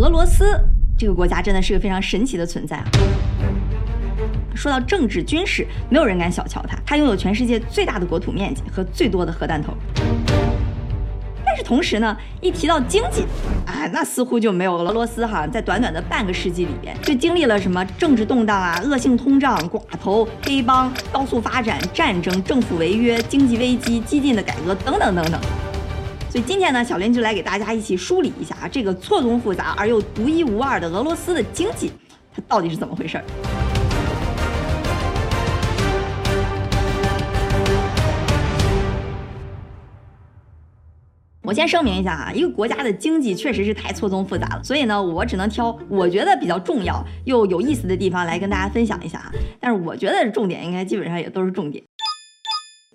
俄罗斯这个国家真的是个非常神奇的存在啊。说到政治军事，没有人敢小瞧它，它拥有全世界最大的国土面积和最多的核弹头。但是同时呢，一提到经济，啊，那似乎就没有俄罗斯哈，在短短的半个世纪里边，就经历了什么政治动荡啊、恶性通胀、寡头、黑帮、高速发展、战争、政府违约、经济危机、激进的改革等等等等。所以今天呢，小林就来给大家一起梳理一下啊，这个错综复杂而又独一无二的俄罗斯的经济，它到底是怎么回事儿？我先声明一下啊，一个国家的经济确实是太错综复杂了，所以呢，我只能挑我觉得比较重要又有意思的地方来跟大家分享一下啊。但是我觉得重点应该基本上也都是重点。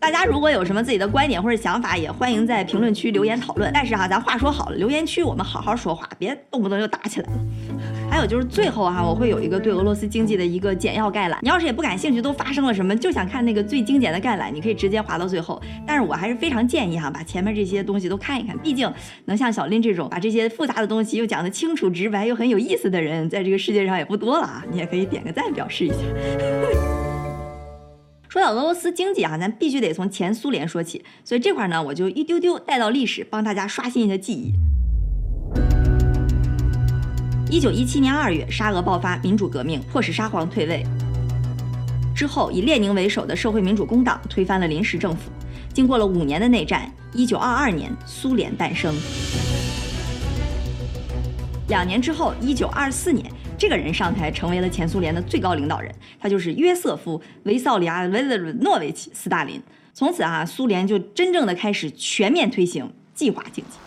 大家如果有什么自己的观点或者想法，也欢迎在评论区留言讨论。但是哈，咱话说好了，留言区我们好好说话，别动不动就打起来了。还有就是最后哈，我会有一个对俄罗斯经济的一个简要概览。你要是也不感兴趣，都发生了什么，就想看那个最精简的概览，你可以直接划到最后。但是我还是非常建议哈，把前面这些东西都看一看。毕竟能像小林这种把这些复杂的东西又讲得清楚直白又很有意思的人，在这个世界上也不多了啊。你也可以点个赞表示一下。说到俄罗斯经济啊，咱必须得从前苏联说起，所以这块呢，我就一丢丢带到历史，帮大家刷新一下记忆。一九一七年二月，沙俄爆发民主革命，迫使沙皇退位。之后，以列宁为首的社会民主工党推翻了临时政府。经过了五年的内战，一九二二年，苏联诞生。两年之后，一九二四年，这个人上台，成为了前苏联的最高领导人，他就是约瑟夫·维绍里亚·维勒诺维奇·斯大林。从此啊，苏联就真正的开始全面推行计划经济。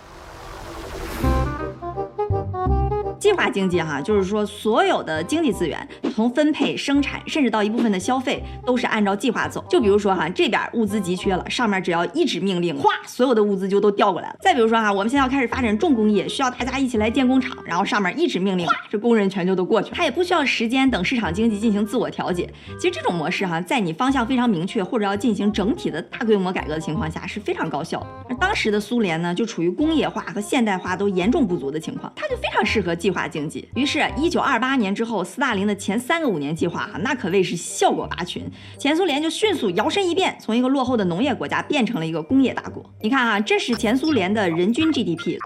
计划经济哈，就是说所有的经济资源从分配、生产，甚至到一部分的消费，都是按照计划走。就比如说哈，这边物资急缺了，上面只要一纸命令，哗，所有的物资就都调过来了。再比如说哈，我们现在要开始发展重工业，需要大家一起来建工厂，然后上面一纸命令，哗，这工人全就都过去了。它也不需要时间等市场经济进行自我调节。其实这种模式哈，在你方向非常明确或者要进行整体的大规模改革的情况下是非常高效的。而当时的苏联呢，就处于工业化和现代化都严重不足的情况，它就非常适合计计划经济。于是，一九二八年之后，斯大林的前三个五年计划哈，那可谓是效果拔群。前苏联就迅速摇身一变，从一个落后的农业国家变成了一个工业大国。你看啊，这是前苏联的人均 GDP，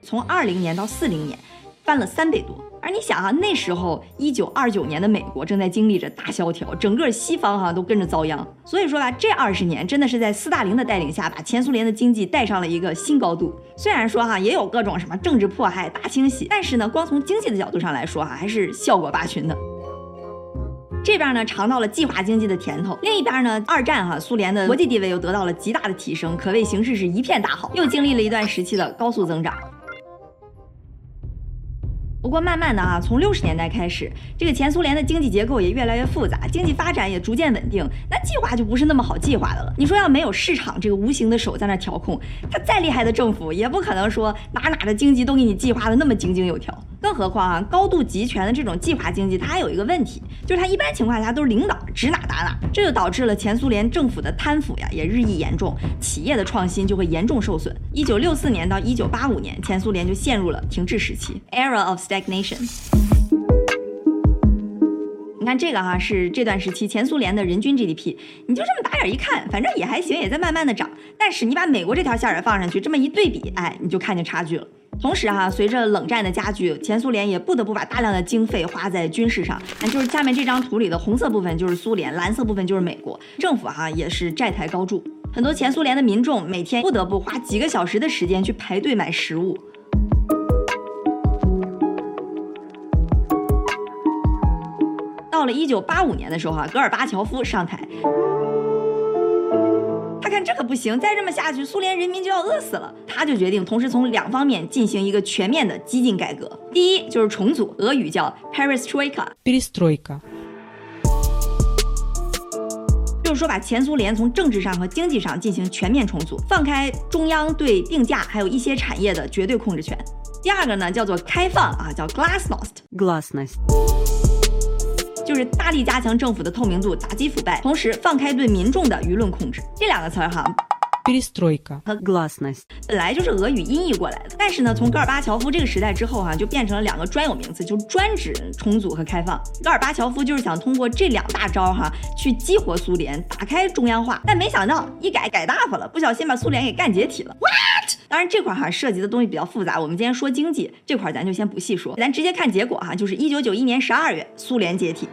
从二零年到四零年，翻了三倍多。而你想哈，那时候一九二九年的美国正在经历着大萧条，整个西方哈都跟着遭殃。所以说吧，这二十年真的是在斯大林的带领下，把前苏联的经济带上了一个新高度。虽然说哈也有各种什么政治迫害、大清洗，但是呢，光从经济的角度上来说哈，还是效果拔群的。这边呢尝到了计划经济的甜头，另一边呢，二战哈苏联的国际地位又得到了极大的提升，可谓形势是一片大好，又经历了一段时期的高速增长。不过慢慢的啊，从六十年代开始，这个前苏联的经济结构也越来越复杂，经济发展也逐渐稳定，那计划就不是那么好计划的了。你说要没有市场这个无形的手在那调控，他再厉害的政府也不可能说哪哪的经济都给你计划的那么井井有条。更何况啊，高度集权的这种计划经济，它还有一个问题，就是他一般情况下都是领导指哪打哪，这就导致了前苏联政府的贪腐呀也日益严重，企业的创新就会严重受损。一九六四年到一九八五年，前苏联就陷入了停滞时期 （era of stagnation）。你看这个哈，是这段时期前苏联的人均 GDP，你就这么打眼一看，反正也还行，也在慢慢的涨。但是你把美国这条线也放上去，这么一对比，哎，你就看见差距了。同时哈，随着冷战的加剧，前苏联也不得不把大量的经费花在军事上。那就是下面这张图里的红色部分就是苏联，蓝色部分就是美国。政府哈也是债台高筑，很多前苏联的民众每天不得不花几个小时的时间去排队买食物。到了一九八五年的时候哈，戈尔巴乔夫上台。他看这可不行，再这么下去，苏联人民就要饿死了。他就决定同时从两方面进行一个全面的激进改革。第一就是重组，俄语叫 perestroika，就是说把前苏联从政治上和经济上进行全面重组，放开中央对定价还有一些产业的绝对控制权。第二个呢叫做开放啊，叫 glasnost，glasnost。就是大力加强政府的透明度，打击腐败，同时放开对民众的舆论控制。这两个词儿哈，和 гласность 本来就是俄语音译过来的，但是呢，从戈尔巴乔夫这个时代之后哈，就变成了两个专有名词，就专指重组和开放。戈尔巴乔夫就是想通过这两大招哈，去激活苏联，打开中央化，但没想到一改改大发了，不小心把苏联给干解体了。What？当然这块哈涉及的东西比较复杂，我们今天说经济这块咱就先不细说，咱直接看结果哈，就是一九九一年十二月，苏联解体。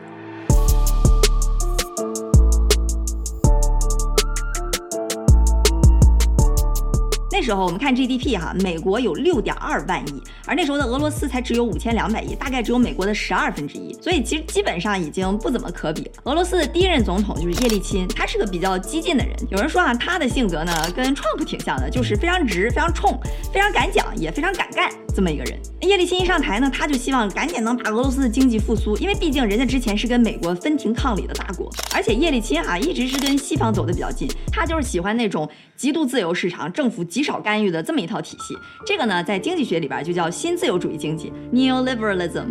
时候我们看 GDP 哈，美国有六点二万亿，而那时候的俄罗斯才只有五千两百亿，大概只有美国的十二分之一，所以其实基本上已经不怎么可比。俄罗斯的第一任总统就是叶利钦，他是个比较激进的人。有人说啊，他的性格呢跟 Trump 挺像的，就是非常直、非常冲、非常敢讲，也非常敢干这么一个人。叶利钦一上台呢，他就希望赶紧能把俄罗斯的经济复苏，因为毕竟人家之前是跟美国分庭抗礼的大国，而且叶利钦哈一直是跟西方走的比较近，他就是喜欢那种极度自由市场、政府极少。少干预的这么一套体系，这个呢，在经济学里边就叫新自由主义经济 （neoliberalism）。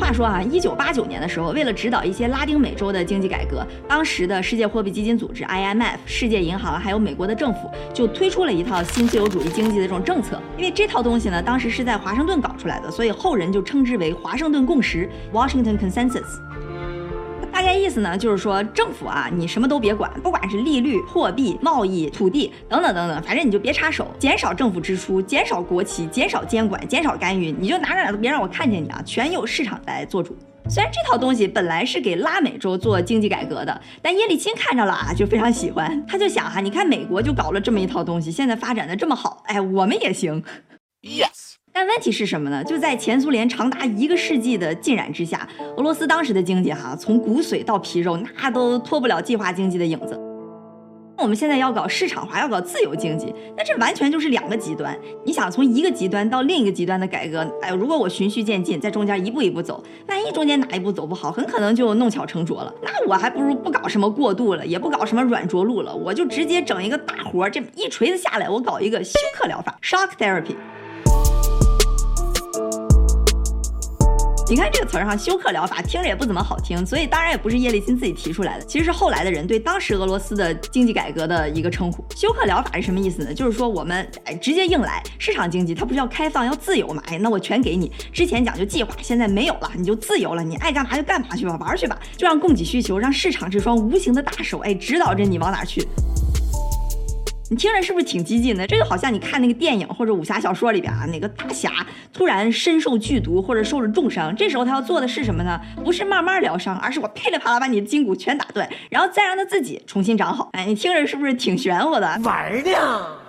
话说啊，一九八九年的时候，为了指导一些拉丁美洲的经济改革，当时的世界货币基金组织 （IMF）、世界银行还有美国的政府就推出了一套新自由主义经济的这种政策。因为这套东西呢，当时是在华盛顿搞出来的，所以后人就称之为华盛顿共识 （Washington Consensus）。大概意思呢，就是说政府啊，你什么都别管，不管是利率、货币、贸易、土地等等等等，反正你就别插手，减少政府支出，减少国企，减少监管，减少干预，你就哪哪都别让我看见你啊，全由市场来做主。虽然这套东西本来是给拉美洲做经济改革的，但叶利钦看着了啊，就非常喜欢，他就想哈，你看美国就搞了这么一套东西，现在发展的这么好，哎，我们也行。Yes。但问题是什么呢？就在前苏联长达一个世纪的浸染之下，俄罗斯当时的经济哈，从骨髓到皮肉，那都脱不了计划经济的影子。我们现在要搞市场化，要搞自由经济，那这完全就是两个极端。你想从一个极端到另一个极端的改革，哎，如果我循序渐进，在中间一步一步走，万一中间哪一步走不好，很可能就弄巧成拙了。那我还不如不搞什么过渡了，也不搞什么软着陆了，我就直接整一个大活，这一锤子下来，我搞一个休克疗法 （shock therapy）。你看这个词儿哈，休克疗法听着也不怎么好听，所以当然也不是叶利钦自己提出来的，其实是后来的人对当时俄罗斯的经济改革的一个称呼。休克疗法是什么意思呢？就是说我们哎直接硬来，市场经济它不是要开放要自由嘛？哎，那我全给你，之前讲究计划，现在没有了，你就自由了，你爱干嘛就干嘛去吧，玩去吧，就让供给需求，让市场这双无形的大手哎指导着你往哪去。你听着是不是挺激进的？这就好像你看那个电影或者武侠小说里边啊，哪个大侠突然身受剧毒或者受了重伤，这时候他要做的是什么呢？不是慢慢疗伤，而是我噼里啪啦把你的筋骨全打断，然后再让他自己重新长好。哎，你听着是不是挺玄乎的？玩呢。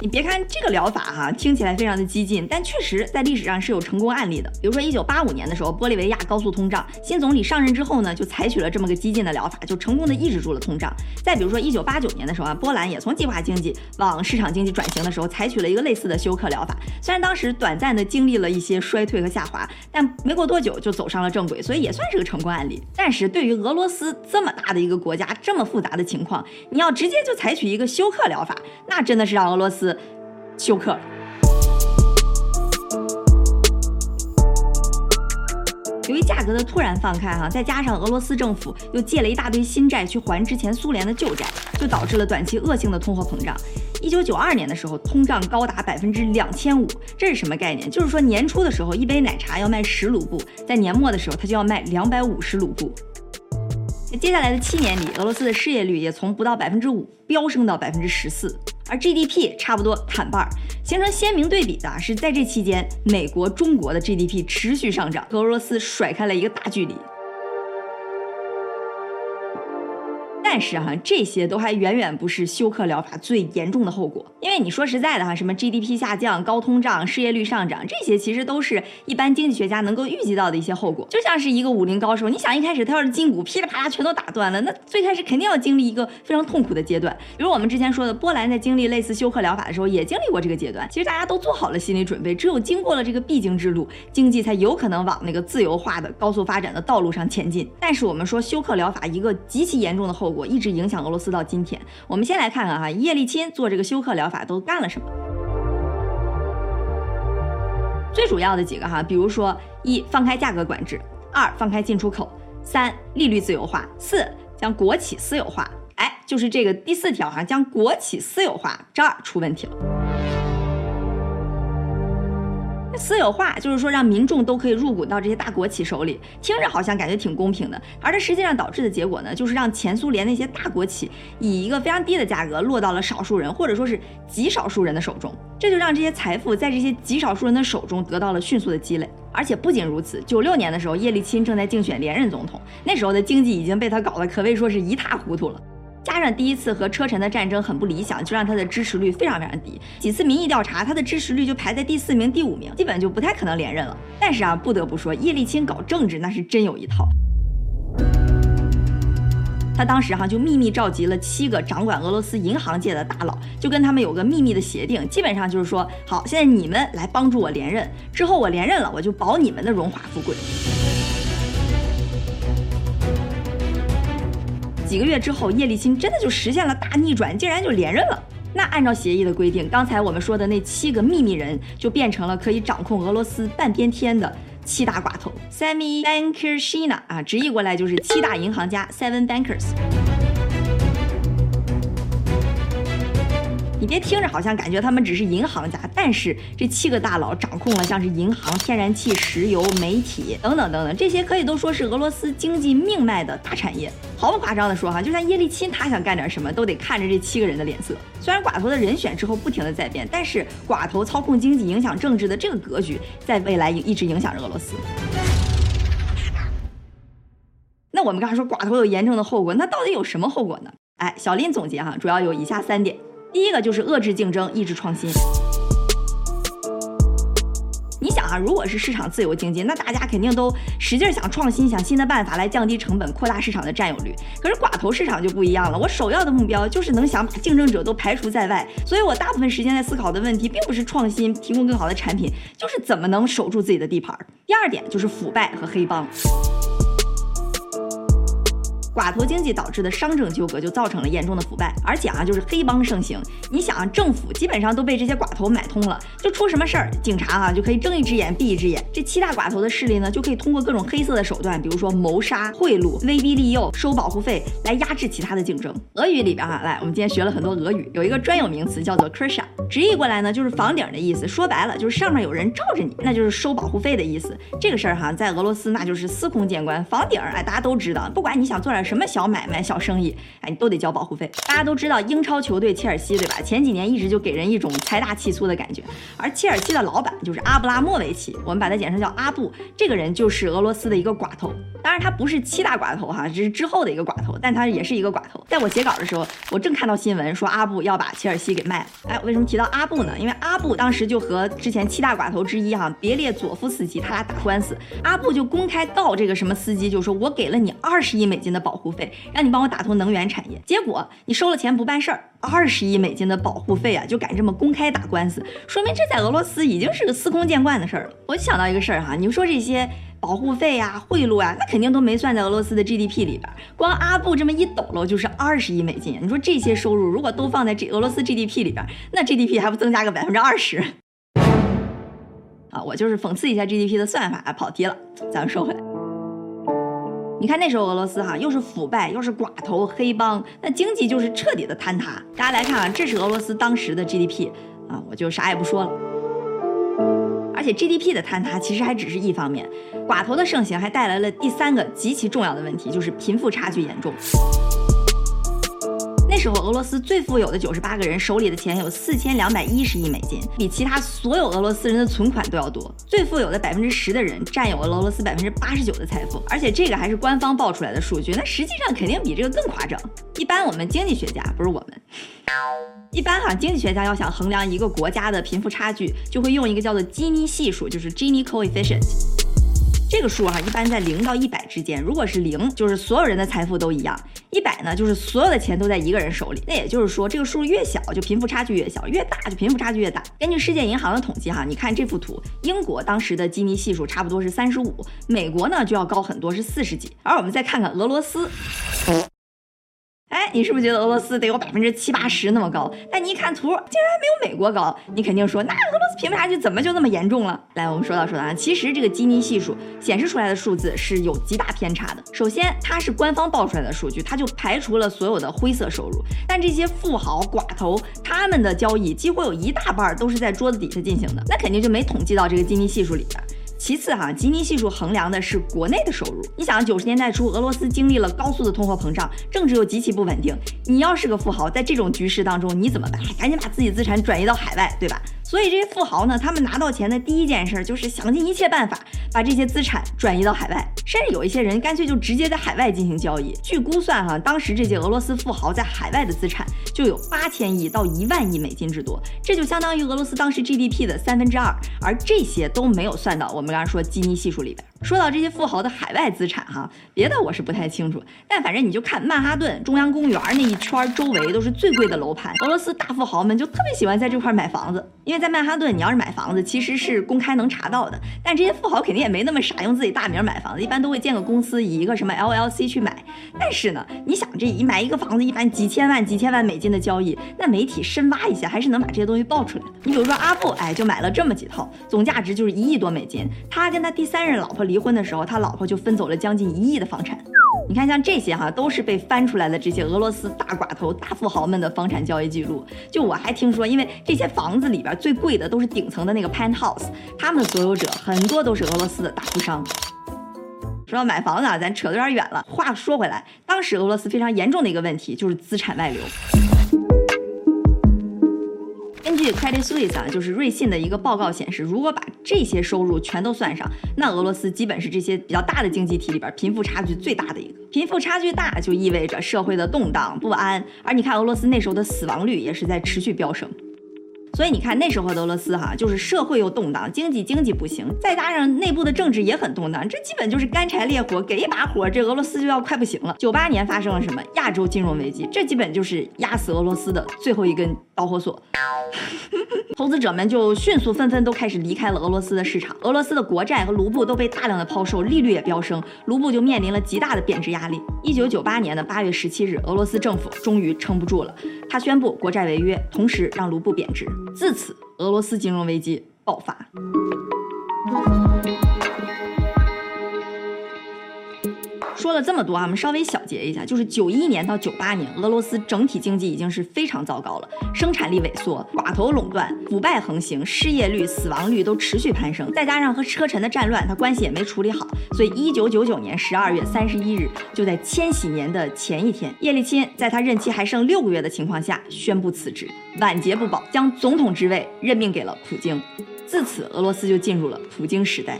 你别看这个疗法哈，听起来非常的激进，但确实在历史上是有成功案例的。比如说一九八五年的时候，玻利维亚高速通胀，新总理上任之后呢，就采取了这么个激进的疗法，就成功的抑制住了通胀。再比如说一九八九年的时候啊，波兰也从计划经济往市场经济转型的时候，采取了一个类似的休克疗法。虽然当时短暂的经历了一些衰退和下滑，但没过多久就走上了正轨，所以也算是个成功案例。但是对于俄罗斯这么大的一个国家，这么复杂的情况，你要直接就采取一个休克疗法，那真的是让俄罗斯。休克。由于价格的突然放开，哈，再加上俄罗斯政府又借了一大堆新债去还之前苏联的旧债，就导致了短期恶性的通货膨胀。一九九二年的时候，通胀高达百分之两千五，这是什么概念？就是说年初的时候，一杯奶茶要卖十卢布，在年末的时候，它就要卖两百五十卢布。接下来的七年里，俄罗斯的失业率也从不到百分之五飙升到百分之十四。而 GDP 差不多砍半儿，形成鲜明对比的是，在这期间，美国、中国的 GDP 持续上涨，和俄罗斯甩开了一个大距离。但是哈，这些都还远远不是休克疗法最严重的后果。因为你说实在的哈，什么 GDP 下降、高通胀、失业率上涨，这些其实都是一般经济学家能够预计到的一些后果。就像是一个武林高手，你想一开始他要是筋骨噼里啪啦全都打断了，那最开始肯定要经历一个非常痛苦的阶段。比如我们之前说的，波兰在经历类似休克疗法的时候，也经历过这个阶段。其实大家都做好了心理准备，只有经过了这个必经之路，经济才有可能往那个自由化的高速发展的道路上前进。但是我们说休克疗法一个极其严重的后果。我一直影响俄罗斯到今天。我们先来看看哈，叶利钦做这个休克疗法都干了什么？最主要的几个哈，比如说一放开价格管制，二放开进出口，三利率自由化，四将国企私有化。哎，就是这个第四条哈，将国企私有化，这儿出问题了。私有化就是说让民众都可以入股到这些大国企手里，听着好像感觉挺公平的，而这实际上导致的结果呢，就是让前苏联那些大国企以一个非常低的价格落到了少数人或者说是极少数人的手中，这就让这些财富在这些极少数人的手中得到了迅速的积累。而且不仅如此，九六年的时候，叶利钦正在竞选连任总统，那时候的经济已经被他搞得可谓说是一塌糊涂了。加上第一次和车臣的战争很不理想，就让他的支持率非常非常低。几次民意调查，他的支持率就排在第四名、第五名，基本就不太可能连任了。但是啊，不得不说，叶利钦搞政治那是真有一套。他当时哈就秘密召集了七个掌管俄罗斯银行界的大佬，就跟他们有个秘密的协定，基本上就是说，好，现在你们来帮助我连任，之后我连任了，我就保你们的荣华富贵。几个月之后，叶利钦真的就实现了大逆转，竟然就连任了。那按照协议的规定，刚才我们说的那七个秘密人就变成了可以掌控俄罗斯半边天的七大寡头，Semi Bankershina 啊，直译过来就是七大银行家，Seven Bankers。你别听着好像感觉他们只是银行家，但是这七个大佬掌控了像是银行、天然气、石油、媒体等等等等这些，可以都说是俄罗斯经济命脉的大产业。毫不夸张的说哈，就像叶利钦他想干点什么，都得看着这七个人的脸色。虽然寡头的人选之后不停的在变，但是寡头操控经济、影响政治的这个格局，在未来一直影响着俄罗斯。那我们刚才说寡头有严重的后果，那到底有什么后果呢？哎，小林总结哈，主要有以下三点。第一个就是遏制竞争，抑制创新。你想啊，如果是市场自由经济，那大家肯定都使劲想创新，想新的办法来降低成本，扩大市场的占有率。可是寡头市场就不一样了，我首要的目标就是能想把竞争者都排除在外。所以我大部分时间在思考的问题，并不是创新、提供更好的产品，就是怎么能守住自己的地盘。第二点就是腐败和黑帮。寡头经济导致的商政纠葛就造成了严重的腐败，而且啊，就是黑帮盛行。你想啊，政府基本上都被这些寡头买通了，就出什么事儿，警察啊就可以睁一只眼闭一只眼。这七大寡头的势力呢，就可以通过各种黑色的手段，比如说谋杀、贿赂、威逼利诱、收保护费，来压制其他的竞争。俄语里边哈，来，我们今天学了很多俄语，有一个专有名词叫做 krysha，直译过来呢就是房顶的意思。说白了就是上面有人罩着你，那就是收保护费的意思。这个事儿哈，在俄罗斯那就是司空见惯。房顶哎，大家都知道，不管你想做点。什么小买卖、小生意，哎，你都得交保护费。大家都知道英超球队切尔西，对吧？前几年一直就给人一种财大气粗的感觉。而切尔西的老板就是阿布拉莫维奇，我们把他简称叫阿布。这个人就是俄罗斯的一个寡头，当然他不是七大寡头哈，只是之后的一个寡头，但他也是一个寡头。在我写稿的时候，我正看到新闻说阿布要把切尔西给卖了。哎，为什么提到阿布呢？因为阿布当时就和之前七大寡头之一哈别列佐夫斯基他俩打官司，阿布就公开告这个什么司机，就说我给了你二十亿美金的保。护费让你帮我打通能源产业，结果你收了钱不办事儿，二十亿美金的保护费啊，就敢这么公开打官司，说明这在俄罗斯已经是个司空见惯的事儿了。我就想到一个事儿哈，你说这些保护费呀、贿赂啊，那肯定都没算在俄罗斯的 GDP 里边，光阿布这么一抖搂就是二十亿美金。你说这些收入如果都放在这俄罗斯 GDP 里边，那 GDP 还不增加个百分之二十？啊，我就是讽刺一下 GDP 的算法啊，跑题了，咱们说回来。你看那时候俄罗斯哈，又是腐败，又是寡头黑帮，那经济就是彻底的坍塌。大家来看啊，这是俄罗斯当时的 GDP 啊，我就啥也不说了。而且 GDP 的坍塌其实还只是一方面，寡头的盛行还带来了第三个极其重要的问题，就是贫富差距严重。那时候，俄罗斯最富有的九十八个人手里的钱有四千两百一十亿美金，比其他所有俄罗斯人的存款都要多。最富有的百分之十的人占有了俄罗斯百分之八十九的财富，而且这个还是官方报出来的数据，那实际上肯定比这个更夸张。一般我们经济学家不是我们，一般哈经济学家要想衡量一个国家的贫富差距，就会用一个叫做基尼系数，就是 Gini coefficient。这个数哈，一般在零到一百之间。如果是零，就是所有人的财富都一样；一百呢，就是所有的钱都在一个人手里。那也就是说，这个数越小，就贫富差距越小；越大，就贫富差距越大。根据世界银行的统计哈，你看这幅图，英国当时的基尼系数差不多是三十五，美国呢就要高很多，是四十几。而我们再看看俄罗斯。你是不是觉得俄罗斯得有百分之七八十那么高？但你一看图，竟然没有美国高，你肯定说那俄罗斯贫富差距怎么就那么严重了？来，我们说到说到啊，其实这个基尼系数显示出来的数字是有极大偏差的。首先，它是官方报出来的数据，它就排除了所有的灰色收入，但这些富豪寡头他们的交易几乎有一大半都是在桌子底下进行的，那肯定就没统计到这个基尼系数里边。其次哈，基尼系数衡量的是国内的收入。你想，九十年代初，俄罗斯经历了高速的通货膨胀，政治又极其不稳定。你要是个富豪，在这种局势当中，你怎么办？赶紧把自己资产转移到海外，对吧？所以这些富豪呢，他们拿到钱的第一件事就是想尽一切办法把这些资产转移到海外，甚至有一些人干脆就直接在海外进行交易。据估算哈，当时这些俄罗斯富豪在海外的资产就有八千亿到一万亿美金之多，这就相当于俄罗斯当时 GDP 的三分之二，而这些都没有算到我们刚刚说基尼系数里边。说到这些富豪的海外资产哈，别的我是不太清楚，但反正你就看曼哈顿中央公园那一圈周围都是最贵的楼盘，俄罗斯大富豪们就特别喜欢在这块买房子，因为在曼哈顿你要是买房子其实是公开能查到的，但这些富豪肯定也没那么傻用自己大名买房子，一般都会建个公司以一个什么 LLC 去买。但是呢，你想这一买一个房子一般几千万几千万美金的交易，那媒体深挖一下还是能把这些东西爆出来。你比如说阿布，哎，就买了这么几套，总价值就是一亿多美金，他跟他第三任老婆。离婚的时候，他老婆就分走了将近一亿的房产。你看，像这些哈，都是被翻出来的这些俄罗斯大寡头、大富豪们的房产交易记录。就我还听说，因为这些房子里边最贵的都是顶层的那个 penthouse，他们的所有者很多都是俄罗斯的大富商。说到买房子啊，咱扯得有点远了。话说回来，当时俄罗斯非常严重的一个问题就是资产外流。根据 Credit Suisse 啊，就是瑞信的一个报告显示，如果把这些收入全都算上，那俄罗斯基本是这些比较大的经济体里边贫富差距最大的一个。贫富差距大就意味着社会的动荡不安，而你看俄罗斯那时候的死亡率也是在持续飙升。所以你看那时候俄罗斯哈，就是社会又动荡，经济经济不行，再加上内部的政治也很动荡，这基本就是干柴烈火，给一把火，这俄罗斯就要快不行了。九八年发生了什么？亚洲金融危机，这基本就是压死俄罗斯的最后一根导火索。投资者们就迅速纷纷都开始离开了俄罗斯的市场，俄罗斯的国债和卢布都被大量的抛售，利率也飙升，卢布就面临了极大的贬值压力。一九九八年的八月十七日，俄罗斯政府终于撑不住了，他宣布国债违约，同时让卢布贬值。自此，俄罗斯金融危机爆发。说了这么多啊，我们稍微小结一下，就是九一年到九八年，俄罗斯整体经济已经是非常糟糕了，生产力萎缩，寡头垄断，腐败横行，失业率、死亡率都持续攀升，再加上和车臣的战乱，他关系也没处理好，所以一九九九年十二月三十一日，就在千禧年的前一天，叶利钦在他任期还剩六个月的情况下宣布辞职，晚节不保，将总统之位任命给了普京，自此俄罗斯就进入了普京时代。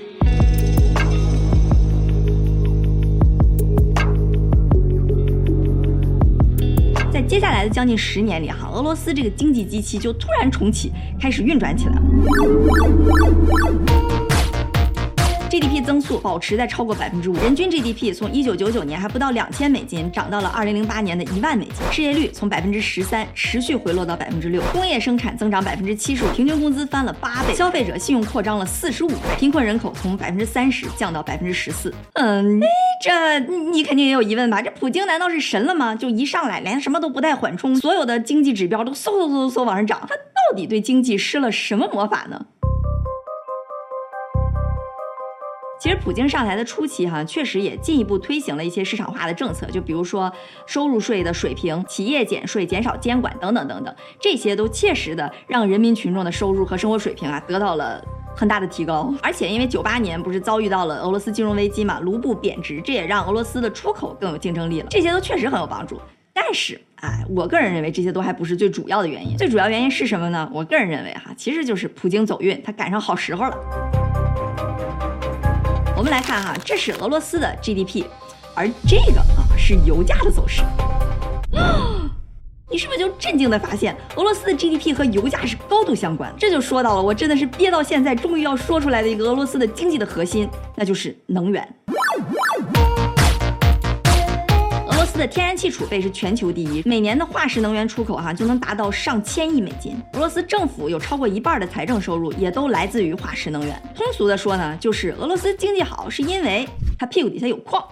在接下来的将近十年里，哈，俄罗斯这个经济机器就突然重启，开始运转起来了。GDP 增速保持在超过百分之五，人均 GDP 从一九九九年还不到两千美金，涨到了二零零八年的一万美金。失业率从百分之十三持续回落到百分之六，工业生产增长百分之七十五，平均工资翻了八倍，消费者信用扩张了四十五倍，贫困人口从百分之三十降到百分之十四。嗯，这你肯定也有疑问吧？这普京难道是神了吗？就一上来连什么都不带缓冲，所有的经济指标都嗖嗖嗖嗖往上涨，他到底对经济施了什么魔法呢？其实普京上台的初期，哈，确实也进一步推行了一些市场化的政策，就比如说收入税的水平、企业减税、减少监管等等等等，这些都切实的让人民群众的收入和生活水平啊得到了很大的提高。而且因为九八年不是遭遇到了俄罗斯金融危机嘛，卢布贬值，这也让俄罗斯的出口更有竞争力了，这些都确实很有帮助。但是，哎，我个人认为这些都还不是最主要的原因，最主要原因是什么呢？我个人认为哈，其实就是普京走运，他赶上好时候了。来看哈，这是俄罗斯的 GDP，而这个啊是油价的走势。你是不是就震惊的发现，俄罗斯的 GDP 和油价是高度相关？这就说到了我真的是憋到现在，终于要说出来的一个俄罗斯的经济的核心，那就是能源。的天然气储备是全球第一，每年的化石能源出口哈就能达到上千亿美金。俄罗斯政府有超过一半的财政收入也都来自于化石能源。通俗的说呢，就是俄罗斯经济好是因为它屁股底下有矿。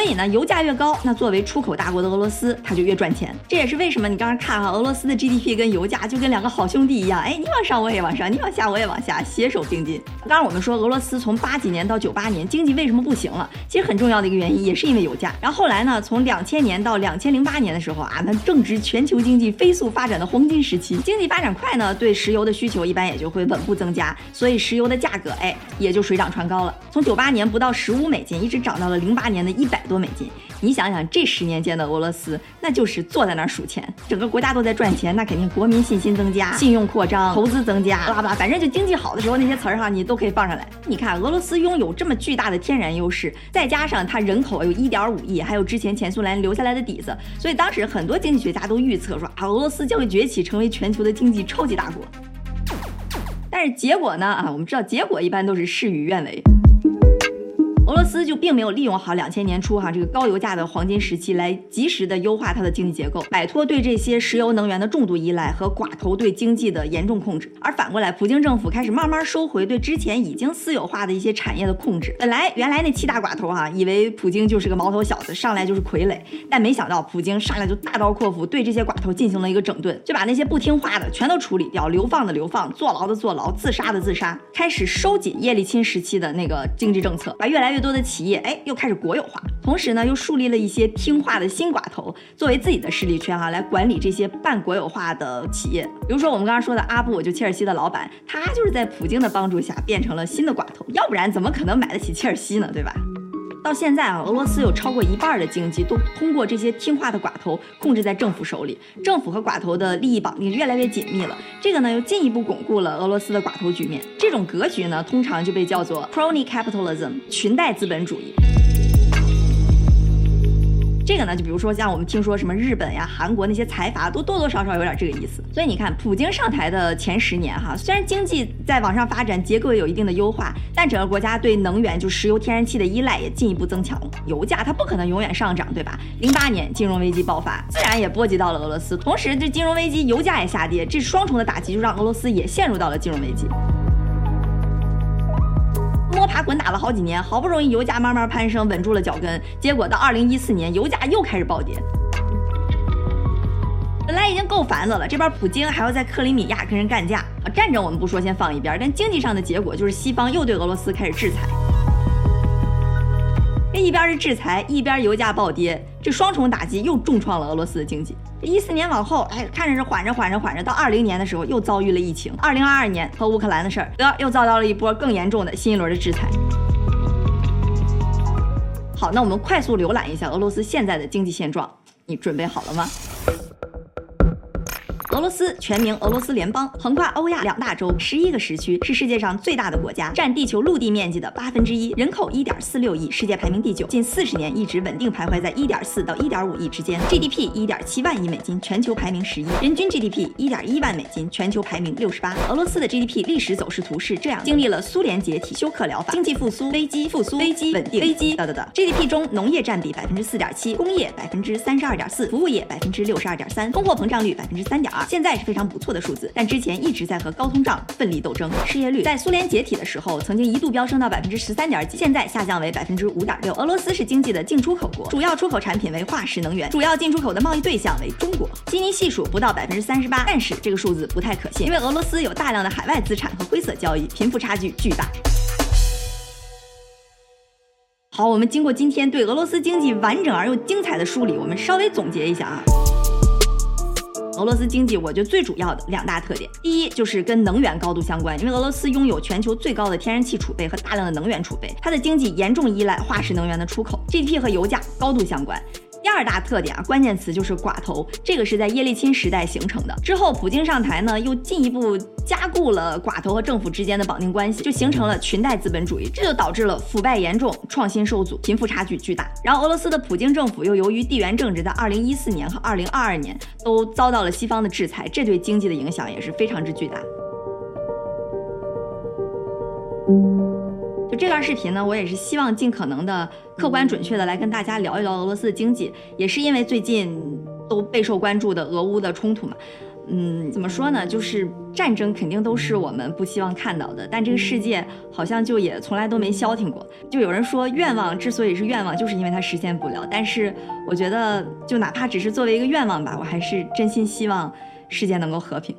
所以呢，油价越高，那作为出口大国的俄罗斯，它就越赚钱。这也是为什么你刚刚看哈，俄罗斯的 GDP 跟油价就跟两个好兄弟一样，哎，你往上我也往上，你往下我也往下，携手并进。刚刚我们说俄罗斯从八几年到九八年经济为什么不行了？其实很重要的一个原因也是因为油价。然后后来呢，从两千年到两千零八年的时候啊，那正值全球经济飞速发展的黄金时期，经济发展快呢，对石油的需求一般也就会稳步增加，所以石油的价格哎也就水涨船高了。从九八年不到十五美金，一直涨到了零八年的一百多美金。你想想，这十年间的俄罗斯，那就是坐在那儿数钱，整个国家都在赚钱，那肯定国民信心增加，信用扩张，投资增加，巴拉巴，反正就经济好的时候，那些词儿哈，你都可以放上来。你看，俄罗斯拥有这么巨大的天然优势，再加上它人口有一点五亿，还有之前前苏联留下来的底子，所以当时很多经济学家都预测说啊，俄罗斯将会崛起，成为全球的经济超级大国。但是结果呢？啊，我们知道结果一般都是事与愿违。俄罗斯就并没有利用好两千年初哈这个高油价的黄金时期来及时的优化它的经济结构，摆脱对这些石油能源的重度依赖和寡头对经济的严重控制。而反过来，普京政府开始慢慢收回对之前已经私有化的一些产业的控制。本来原来那七大寡头哈以为普京就是个毛头小子，上来就是傀儡，但没想到普京上来就大刀阔斧对这些寡头进行了一个整顿，就把那些不听话的全都处理掉，流放的流放，坐牢的坐牢，自杀的自杀，开始收紧叶利钦时期的那个经济政策，把越来越多的企业，哎，又开始国有化，同时呢，又树立了一些听话的新寡头，作为自己的势力圈哈，来管理这些半国有化的企业。比如说我们刚刚说的阿布，就切尔西的老板，他就是在普京的帮助下变成了新的寡头，要不然怎么可能买得起切尔西呢？对吧？到现在啊，俄罗斯有超过一半的经济都通过这些听话的寡头控制在政府手里，政府和寡头的利益绑定越来越紧密了。这个呢，又进一步巩固了俄罗斯的寡头局面。这种格局呢，通常就被叫做 prony capitalism，裙带资本主义。这个呢，就比如说像我们听说什么日本呀、韩国那些财阀，都多多少少有点这个意思。所以你看，普京上台的前十年哈，虽然经济在往上发展，结构也有一定的优化，但整个国家对能源就石油、天然气的依赖也进一步增强了。油价它不可能永远上涨，对吧？零八年金融危机爆发，自然也波及到了俄罗斯。同时，这金融危机，油价也下跌，这双重的打击就让俄罗斯也陷入到了金融危机。滚打了好几年，好不容易油价慢慢攀升，稳住了脚跟。结果到二零一四年，油价又开始暴跌。本来已经够烦的了，这边普京还要在克里米亚跟人干架啊！战争我们不说，先放一边。但经济上的结果就是西方又对俄罗斯开始制裁。那一边是制裁，一边油价暴跌，这双重打击又重创了俄罗斯的经济。一四年往后，哎，看着是缓着缓着缓着，到二零年的时候又遭遇了疫情。二零二二年和乌克兰的事儿，得又遭到了一波更严重的新一轮的制裁。好，那我们快速浏览一下俄罗斯现在的经济现状，你准备好了吗？俄罗斯全名俄罗斯联邦，横跨欧亚两大洲，十一个时区，是世界上最大的国家，占地球陆地面积的八分之一，人口一点四六亿，世界排名第九，近四十年一直稳定徘徊在一点四到一点五亿之间，GDP 一点七万亿美金，全球排名十一，人均 GDP 一点一万美金，全球排名六十八。俄罗斯的 GDP 历史走势图是这样：经历了苏联解体、休克疗法、经济复苏、危机、复苏、危机、稳定、危机，等等等。GDP 中农业占比百分之四点七，工业百分之三十二点四，服务业百分之六十二点三，通货膨胀率百分之三点二。现在是非常不错的数字，但之前一直在和高通胀奋力斗争。失业率在苏联解体的时候，曾经一度飙升到百分之十三点几，现在下降为百分之五点六。俄罗斯是经济的进出口国，主要出口产品为化石能源，主要进出口的贸易对象为中国。基尼系数不到百分之三十八，但是这个数字不太可信，因为俄罗斯有大量的海外资产和灰色交易，贫富差距巨大。好，我们经过今天对俄罗斯经济完整而又精彩的梳理，我们稍微总结一下啊。俄罗斯经济，我觉得最主要的两大特点，第一就是跟能源高度相关，因为俄罗斯拥有全球最高的天然气储备和大量的能源储备，它的经济严重依赖化石能源的出口，GDP 和油价高度相关。第二大特点啊，关键词就是寡头，这个是在叶利钦时代形成的。之后普京上台呢，又进一步加固了寡头和政府之间的绑定关系，就形成了裙带资本主义，这就导致了腐败严重、创新受阻、贫富差距巨大。然后俄罗斯的普京政府又由于地缘政治，在二零一四年和二零二二年都遭到了西方的制裁，这对经济的影响也是非常之巨大。这段视频呢，我也是希望尽可能的客观准确的来跟大家聊一聊俄罗斯的经济，也是因为最近都备受关注的俄乌的冲突嘛。嗯，怎么说呢？就是战争肯定都是我们不希望看到的，但这个世界好像就也从来都没消停过。就有人说，愿望之所以是愿望，就是因为它实现不了。但是我觉得，就哪怕只是作为一个愿望吧，我还是真心希望世界能够和平。